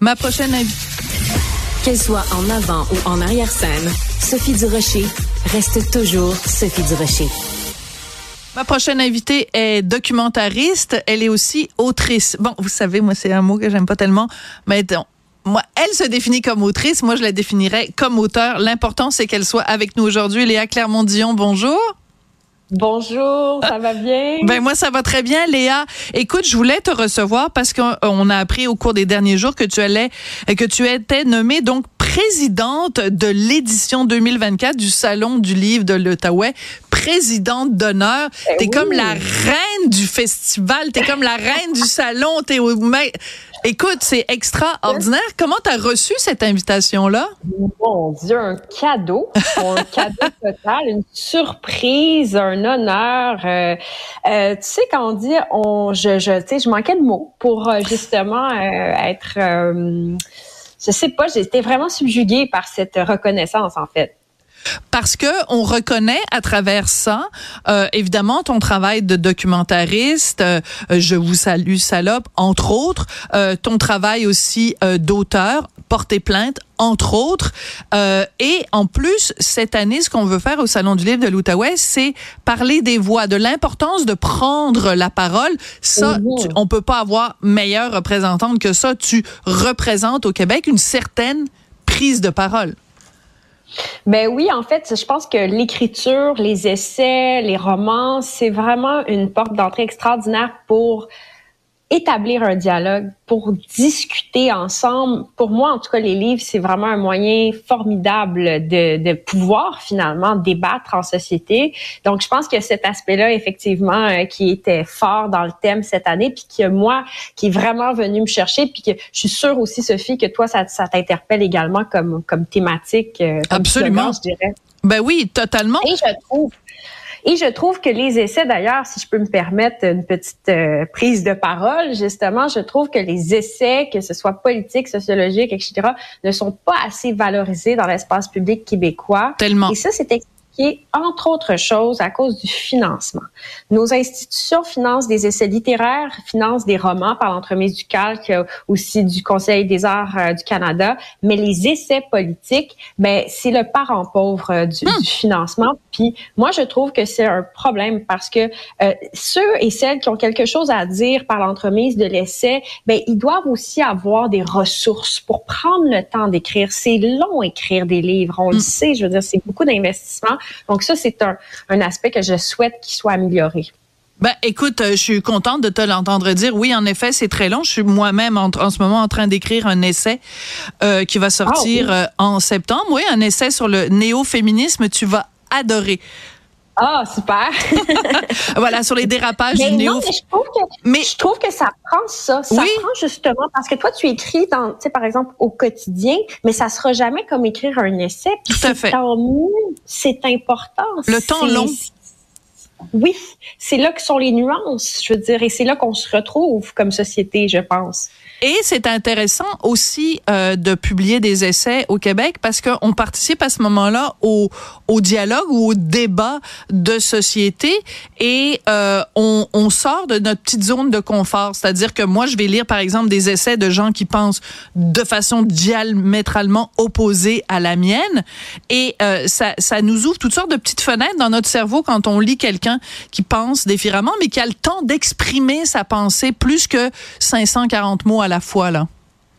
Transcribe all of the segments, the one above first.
Ma prochaine invitée. Qu'elle soit en avant ou en arrière-scène, Sophie Durocher reste toujours Sophie Durocher. Ma prochaine invitée est documentariste. Elle est aussi autrice. Bon, vous savez, moi, c'est un mot que j'aime pas tellement, mais moi, elle se définit comme autrice. Moi, je la définirais comme auteur. L'important, c'est qu'elle soit avec nous aujourd'hui. Léa Clermont-Dion, bonjour. Bonjour, ça va bien? Ben moi ça va très bien Léa. Écoute, je voulais te recevoir parce qu'on a appris au cours des derniers jours que tu allais que tu étais nommée donc présidente de l'édition 2024 du salon du livre de l'Outaouais, présidente d'honneur. Ben T'es comme la reine du festival, t'es comme la reine du salon, t'es Écoute, c'est extraordinaire. Comment tu as reçu cette invitation-là? Mon Dieu, un cadeau. Un cadeau total, une surprise, un honneur. Euh, euh, tu sais, quand on dit, on, je, je, tu sais, je manquais de mots pour euh, justement être, je sais pas, j'étais vraiment subjuguée par cette reconnaissance, en fait parce que on reconnaît à travers ça, euh, évidemment, ton travail de documentariste, euh, je vous salue salope, entre autres, euh, ton travail aussi euh, d'auteur, porter plainte, entre autres, euh, et en plus cette année, ce qu'on veut faire au Salon du Livre de l'Outaouais, c'est parler des voix, de l'importance de prendre la parole. Ça, tu, on peut pas avoir meilleure représentante que ça. Tu représentes au Québec une certaine prise de parole. Ben oui, en fait, je pense que l'écriture, les essais, les romans, c'est vraiment une porte d'entrée extraordinaire pour établir un dialogue, pour discuter ensemble. Pour moi, en tout cas, les livres, c'est vraiment un moyen formidable de, de pouvoir finalement débattre en société. Donc, je pense que cet aspect-là, effectivement, euh, qui était fort dans le thème cette année, puis que moi, qui est vraiment venu me chercher, puis que je suis sûre aussi, Sophie, que toi, ça, ça t'interpelle également comme, comme thématique. Euh, comme Absolument. je dirais. Ben oui, totalement. Et je trouve et je trouve que les essais, d'ailleurs, si je peux me permettre une petite euh, prise de parole, justement, je trouve que les essais, que ce soit politique, sociologique, etc., ne sont pas assez valorisés dans l'espace public québécois. Tellement. Et ça, c'est expliqué, entre autres choses, à cause du financement. Nos institutions financent des essais littéraires, financent des romans par l'entremise du Calque, aussi du Conseil des arts euh, du Canada, mais les essais politiques, ben c'est le parent pauvre euh, du, Hmm. du financement. Puis moi, je trouve que c'est un problème parce que euh, ceux et celles qui ont quelque chose à dire par l'entremise de l'essai, ben ils doivent aussi avoir des ressources pour prendre le temps d'écrire. C'est long écrire des livres, on le sait. Je veux dire, c'est beaucoup d'investissement. Donc ça, c'est un, un aspect que je souhaite qu'il soit amélioré. Ben, écoute, euh, je suis contente de te l'entendre dire. Oui, en effet, c'est très long. Je suis moi-même en, en ce moment en train d'écrire un essai euh, qui va sortir Ah, euh, en septembre. Oui, un essai sur le néo-féminisme. Tu vas adorer. Ah, super. Voilà, sur les dérapages Mais du néo. non, mais je trouve que Mais je trouve que ça prend ça. Ça Oui. prend justement parce que toi, tu écris dans, tu sais, par exemple, au quotidien, mais ça sera jamais comme écrire un essai. Puis Tout à fait. Tant mieux. C'est important. Le temps long. Oui, c'est là que sont les nuances, je veux dire, et c'est là qu'on se retrouve comme société, je pense. Et c'est intéressant aussi euh, de publier des essais au Québec parce qu'on participe à ce moment-là au, dialogue ou au débat de société et euh, on, sort de notre petite zone de confort. C'est-à-dire que moi, je vais lire par exemple des essais de gens qui pensent de façon diamétralement opposée à la mienne et euh, ça nous ouvre toutes sortes de petites fenêtres dans notre cerveau quand on lit quelqu'un qui pense différemment mais qui a le temps d'exprimer sa pensée plus que 540 mots à la fois là.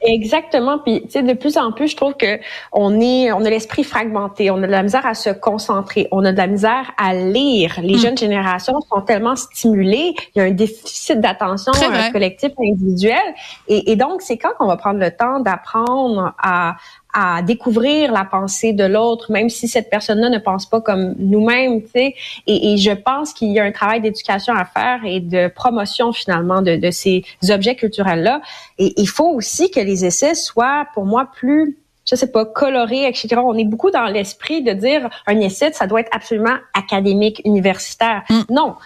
Exactement. Puis, tu sais, de plus en plus, je trouve que on est, on a l'esprit fragmenté, on a de la misère à se concentrer, on a de la misère à lire. Les Mm. jeunes générations sont tellement stimulées, il y a un déficit d'attention euh, collectif individuel. Et, et donc, c'est quand qu'on va prendre le temps d'apprendre à à découvrir la pensée de l'autre, même si cette personne-là ne pense pas comme nous-mêmes, tu sais. Et, je pense qu'il y a un travail d'éducation à faire et de promotion finalement de, de ces objets culturels-là. Et il faut aussi que les essais soient, pour moi, plus je sais pas, coloré, etc. On est beaucoup dans l'esprit de dire un essai, ça doit être absolument académique, universitaire. Mm. Non,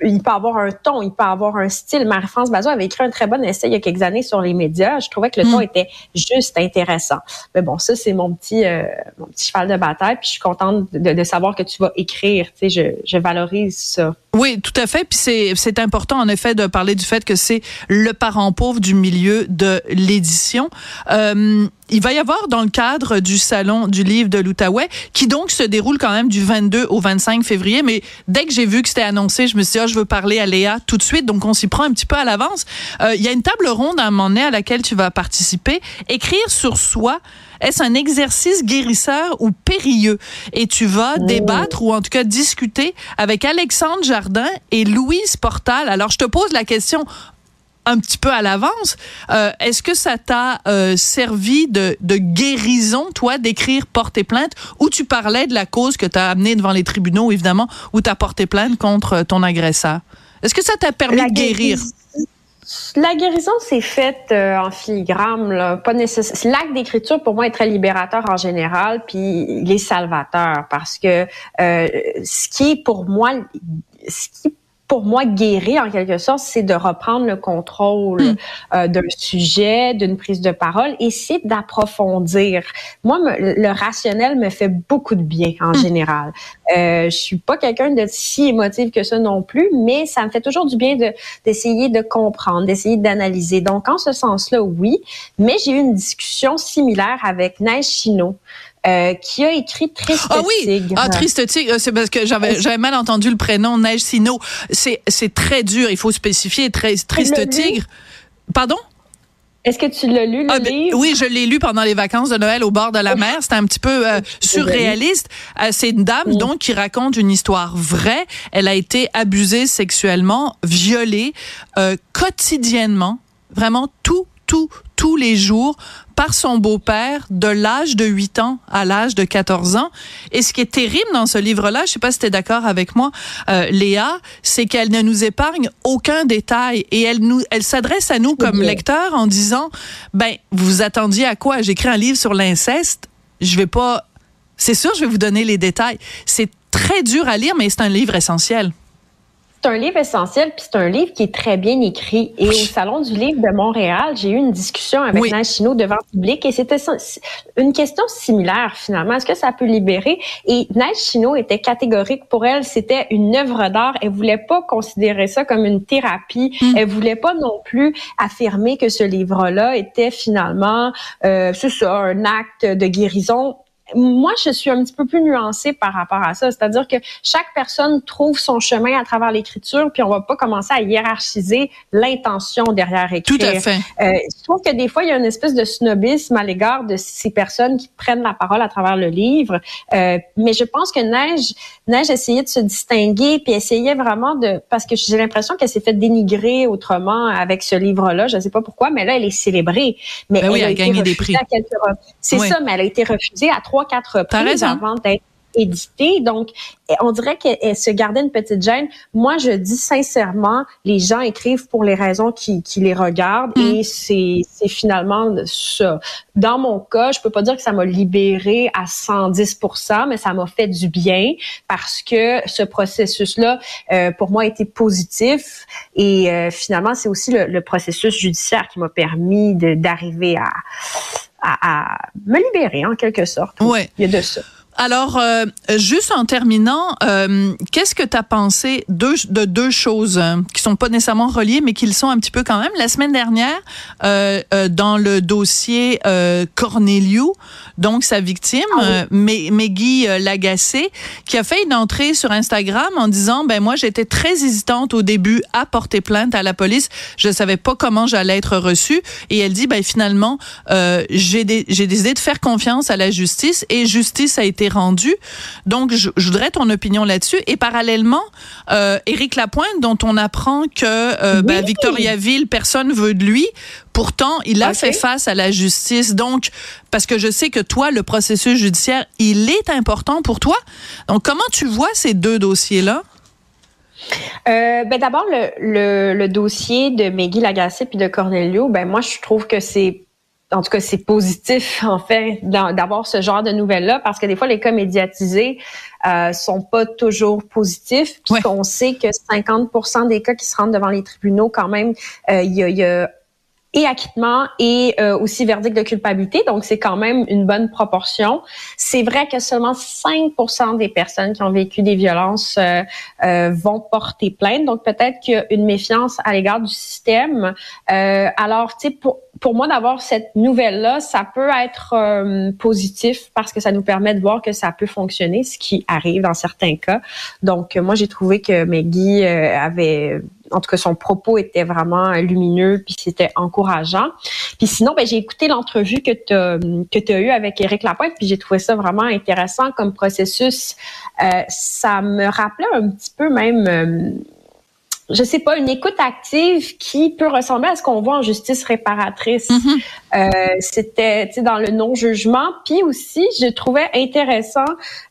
il, peut avoir un ton, il peut avoir un style. Marie-France Bazot avait écrit un très bon essai il y a quelques années sur les médias. Je trouvais que le ton mm. était juste intéressant. Mais bon, ça c'est mon petit euh, mon petit cheval de bataille. Puis je suis contente de, savoir que tu vas écrire. Tu sais, je, je valorise ça. Oui, tout à fait. Puis c'est c'est important en effet de parler du fait que c'est le parent pauvre du milieu de l'édition. Euh, il va y avoir dans le cadre du salon du livre de l'Outaouais, qui donc se déroule quand même du 22 au 25 février. Mais dès que j'ai vu que c'était annoncé, je me suis dit, ah, je veux parler à Léa tout de suite. Donc on s'y prend un petit peu à l'avance. Euh, il y a une table ronde à un moment donné à laquelle tu vas participer. Écrire sur soi. Est-ce un exercice guérisseur ou périlleux? Et tu vas débattre ou en tout cas discuter avec Alexandre Jardin et Louise Portal. Alors, je te pose la question un petit peu à l'avance. Euh, est-ce que ça t'a euh, servi de, de, guérison, toi, d'écrire porter plainte, ou tu parlais de la cause que tu as amenée devant les tribunaux, évidemment, où tu as porté plainte contre ton agresseur? Est-ce que ça t'a permis de guérir? La guérison s'est faite euh, en filigrane, là, pas nécessaire. L'acte d'écriture pour moi est très libérateur en général, puis il est salvateur parce que ce qui est pour moi, ce qui pour moi, guérir en quelque sorte, c'est de reprendre le contrôle hmm. euh, d'un sujet, d'une prise de parole, et c'est d'approfondir. Moi, le rationnel me fait beaucoup de bien en hmm. général. Euh, je suis pas quelqu'un de si émotif que ça non plus, mais ça me fait toujours du bien de d'essayer de comprendre, d'essayer d'analyser. Donc, en ce sens-là, oui. Mais j'ai eu une discussion similaire avec Neige Chino. Euh, qui a écrit Triste ah oui. Ah Triste Tigre, c'est parce que j'avais j'avais mal entendu le prénom Neige Sino. C'est c'est très dur, il faut spécifier très Triste Tigre. Pardon? Est-ce que tu l'as lu, le ah, ben, livre? Oui, je l'ai lu pendant les vacances de Noël au bord de la mer. C'était un petit peu euh, surréaliste. Euh, c'est une dame, donc, qui raconte une histoire vraie. Elle a été abusée sexuellement, violée, quotidiennement. Vraiment tout, tout, tous les jours par son beau-père de l'âge de 8 ans à l'âge de 14 ans. Et ce qui est terrible dans ce livre-là, je sais pas si tu es d'accord avec moi, euh, Léa, c'est qu'elle ne nous épargne aucun détail et elle nous, elle s'adresse à nous comme lecteurs en disant, ben, vous vous attendiez à quoi? J'écris un livre sur l'inceste. Je vais pas, c'est sûr, je vais vous donner les détails. C'est très dur à lire, mais c'est un livre essentiel c'est un livre essentiel, puis c'est un livre qui est très bien écrit. Et au Salon du livre de Montréal, j'ai eu une discussion avec oui. Chino devant le public et c'était une question similaire finalement. Est-ce que ça peut libérer? Et Nash Chino était catégorique pour elle. C'était une œuvre d'art. Elle voulait pas considérer ça comme une thérapie. Elle mm. Elle voulait pas non plus affirmer que ce livre-là était finalement, euh, c'est ça, un acte de guérison moi, je suis un petit peu plus nuancée par rapport à ça. C'est-à-dire que chaque personne trouve son chemin à travers l'écriture, puis on va pas commencer à hiérarchiser l'intention derrière écrire. Tout à fait. Euh, je trouve que des fois, il y a une espèce de snobisme à l'égard de ces personnes qui prennent la parole à travers le livre. Euh, mais je pense que Neige, Neige essayait de se distinguer, puis essayait vraiment de... Parce que j'ai l'impression qu'elle s'est fait dénigrer autrement avec ce livre-là. Je ne sais pas pourquoi, mais là, elle est célébrée. Mais ben elle, a, gagné des prix. C'est ça, mais elle a été refusée à trois quatre reprises avant d'être édité. Donc, on dirait qu'elle se gardait une petite gêne. Moi, je dis sincèrement, les gens écrivent pour les raisons qui, les regardent mm. et c'est finalement ça. Dans mon cas, je peux pas dire que ça m'a libéré à 110% mais ça m'a fait du bien parce que ce processus-là, euh, pour moi, a été positif et euh, finalement, c'est aussi le, processus judiciaire qui m'a permis d'arriver à, à, me libérer en quelque sorte. Oui. Il y a de ça. Alors, euh, juste en terminant, euh, qu'est-ce que tu as pensé de, de deux choses euh, qui sont pas nécessairement reliées, mais qui le sont un petit peu quand même? La semaine dernière, dans le dossier Corneliu, donc sa victime, ah Meggy Lagacé, qui a fait une entrée sur Instagram en disant, ben moi, j'étais très hésitante au début à porter plainte à la police. Je savais pas comment j'allais être reçue. Et elle dit, ben finalement, j'ai décidé de faire confiance à la justice et justice a été rendu. Donc, je, voudrais ton opinion là-dessus. Et parallèlement, euh, Éric Lapointe, dont on apprend que euh, ben, Victoriaville, personne veut de lui. Pourtant, il a fait face à la justice. Donc, parce que je sais que toi, le processus judiciaire, il est important pour toi. Donc, comment tu vois ces deux dossiers-là? Euh, ben d'abord le, le, dossier de Meggy Lagacé puis de Cornelio, ben moi je trouve que c'est en tout cas, c'est positif, en fait, d'avoir ce genre de nouvelles-là, parce que des fois, les cas médiatisés euh, sont pas toujours positifs, puisqu'on sait que 50% des cas qui se rendent devant les tribunaux, quand même, euh, il y a et acquittement et euh, aussi verdict de culpabilité. Donc, c'est quand même une bonne proportion. C'est vrai que seulement 5% des personnes qui ont vécu des violences euh, euh, vont porter plainte. Donc, peut-être qu'il y a une méfiance à l'égard du système. alors, tu sais, pour, pour moi, d'avoir cette nouvelle-là, ça peut être positif parce que ça nous permet de voir que ça peut fonctionner, ce qui arrive dans certains cas. Donc, moi, j'ai trouvé que Maggie avait en tout cas, son propos était vraiment lumineux, puis c'était encourageant. Puis sinon, ben, j'ai écouté l'entrevue que tu as, que as eue avec Éric Lapointe, puis j'ai trouvé ça vraiment intéressant comme processus. Euh, ça me rappelait un petit peu même... Euh, je sais pas, une écoute active qui peut ressembler à ce qu'on voit en justice réparatrice. Mm-hmm. euh, C'était dans le non-jugement. Puis aussi, je trouvais intéressant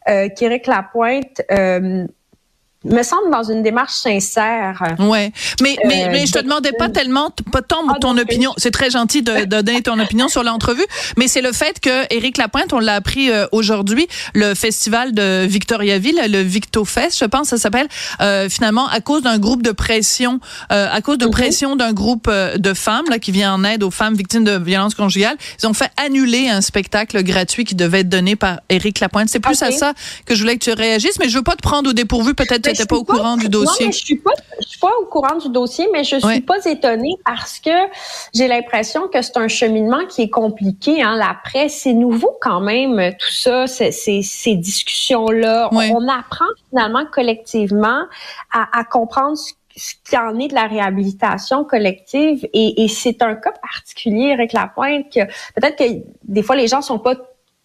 euh, qu'Éric Lapointe euh, me semble dans une démarche sincère. Ouais, mais euh, mais je te demandais pas tellement pas tant ah, ton opinion. C'est très gentil de, de donner ton opinion sur l'entrevue, mais c'est le fait que Éric Lapointe, on l'a appris euh, aujourd'hui, le festival de Victoriaville, le VictoFest, je pense, ça s'appelle, euh, finalement à cause d'un groupe de pression, euh, à cause de mhm. pression d'un groupe de femmes là qui vient en aide aux femmes victimes de violences conjugales, ils ont fait annuler un spectacle gratuit qui devait être donné par Éric Lapointe. C'est plus à ça que je voulais que tu réagisses, mais je veux pas te prendre au dépourvu, peut-être n'étais pas au courant du dossier. Non, je suis pas, je suis pas au courant du dossier, mais je suis pas étonnée parce que j'ai l'impression que c'est un cheminement qui est compliqué. Hein. La presse, c'est nouveau quand même, tout ça, ces, ces discussions-là. On apprend finalement collectivement à, à comprendre ce ce qui en est de la réhabilitation collective et, et c'est un cas particulier avec la pointe que peut-être que des fois les gens sont pas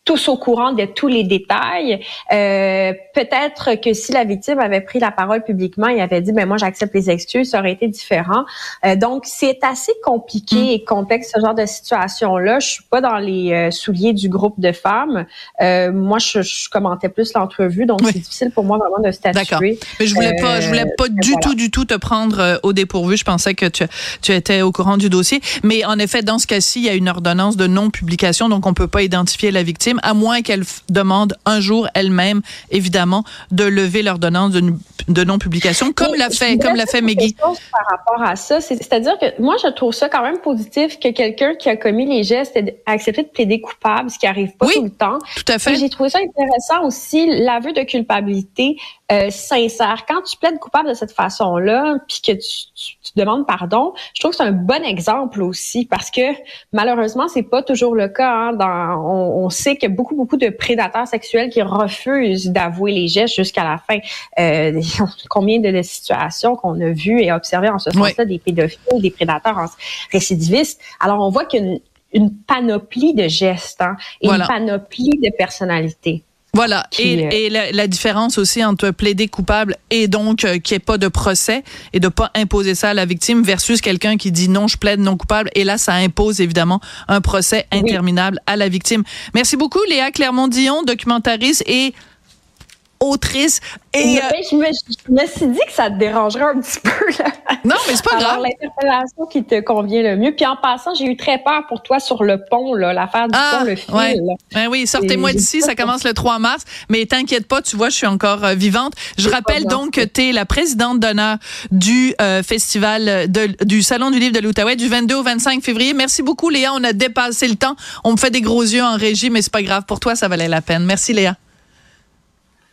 tous au courant de tous les détails. Euh, Peut-être que si la victime avait pris la parole publiquement et avait dit, ben moi j'accepte les excuses, ça aurait été différent. Euh, donc c'est assez compliqué mm. et complexe ce genre de situation-là. Je suis pas dans les euh, souliers du groupe de femmes. Euh, moi, je, je, commentais plus l'entrevue, donc c'est difficile pour moi vraiment de statuer. D'accord. Mais je voulais pas, je voulais pas euh, du tout, du tout te prendre euh, au dépourvu. Je pensais que tu, tu étais au courant du dossier. Mais en effet, dans ce cas-ci, il y a une ordonnance de non-publication, donc on peut pas identifier la victime à moins qu'elle demande un jour elle-même, évidemment, de lever l'ordonnance de, de non-publication, comme l'a fait, comme l'a fait Meggy. Par rapport à ça, c'est-à-dire que moi, je trouve ça quand même positif que quelqu'un qui a commis les gestes ait accepté de plaider coupable, ce qui arrive pas tout le temps. Tout à fait. J'ai trouvé ça intéressant aussi, l'aveu de culpabilité euh, sincère. Quand tu plaides coupable de cette façon-là, puis que tu, tu, demandes pardon, je trouve que c'est un bon exemple aussi parce que malheureusement c'est pas toujours le cas. Hein, dans, on, on, sait qu'il y a beaucoup beaucoup de prédateurs sexuels qui refusent d'avouer les gestes jusqu'à la fin. Euh, combien de situations qu'on a vues et observées en ce sens-là des pédophiles, des prédateurs récidivistes. Alors on voit qu'une une panoplie de gestes hein, et une panoplie de personnalités. Voilà. et, et la, la, différence aussi entre plaider coupable et donc euh, qu'il n'y ait pas de procès et de pas imposer ça à la victime versus quelqu'un qui dit non, je plaide non coupable. Et là, ça impose évidemment un procès interminable à la victime. Merci beaucoup, Léa Clermont-Dion, documentariste et autrice. Et, euh, je, me, suis dit que ça te dérangerait un petit peu. Là. Non, mais c'est pas grave. l'interpellation qui te convient le mieux. Puis en passant, j'ai eu très peur pour toi sur le pont, l'affaire du ah, pont, le fil. Ouais. Ben oui, sortez-moi d'ici, ça commence le 3 mars. Mais t'inquiète pas, tu vois, je suis encore euh, vivante. Je rappelle donc que tu es la présidente d'honneur du euh, festival de, du Salon du livre de l'Outaouais du 22 au 25 février. Merci beaucoup, Léa. On a dépassé le temps. On me fait des gros yeux en régie, mais c'est pas grave. Pour toi, ça valait la peine. Merci, Léa.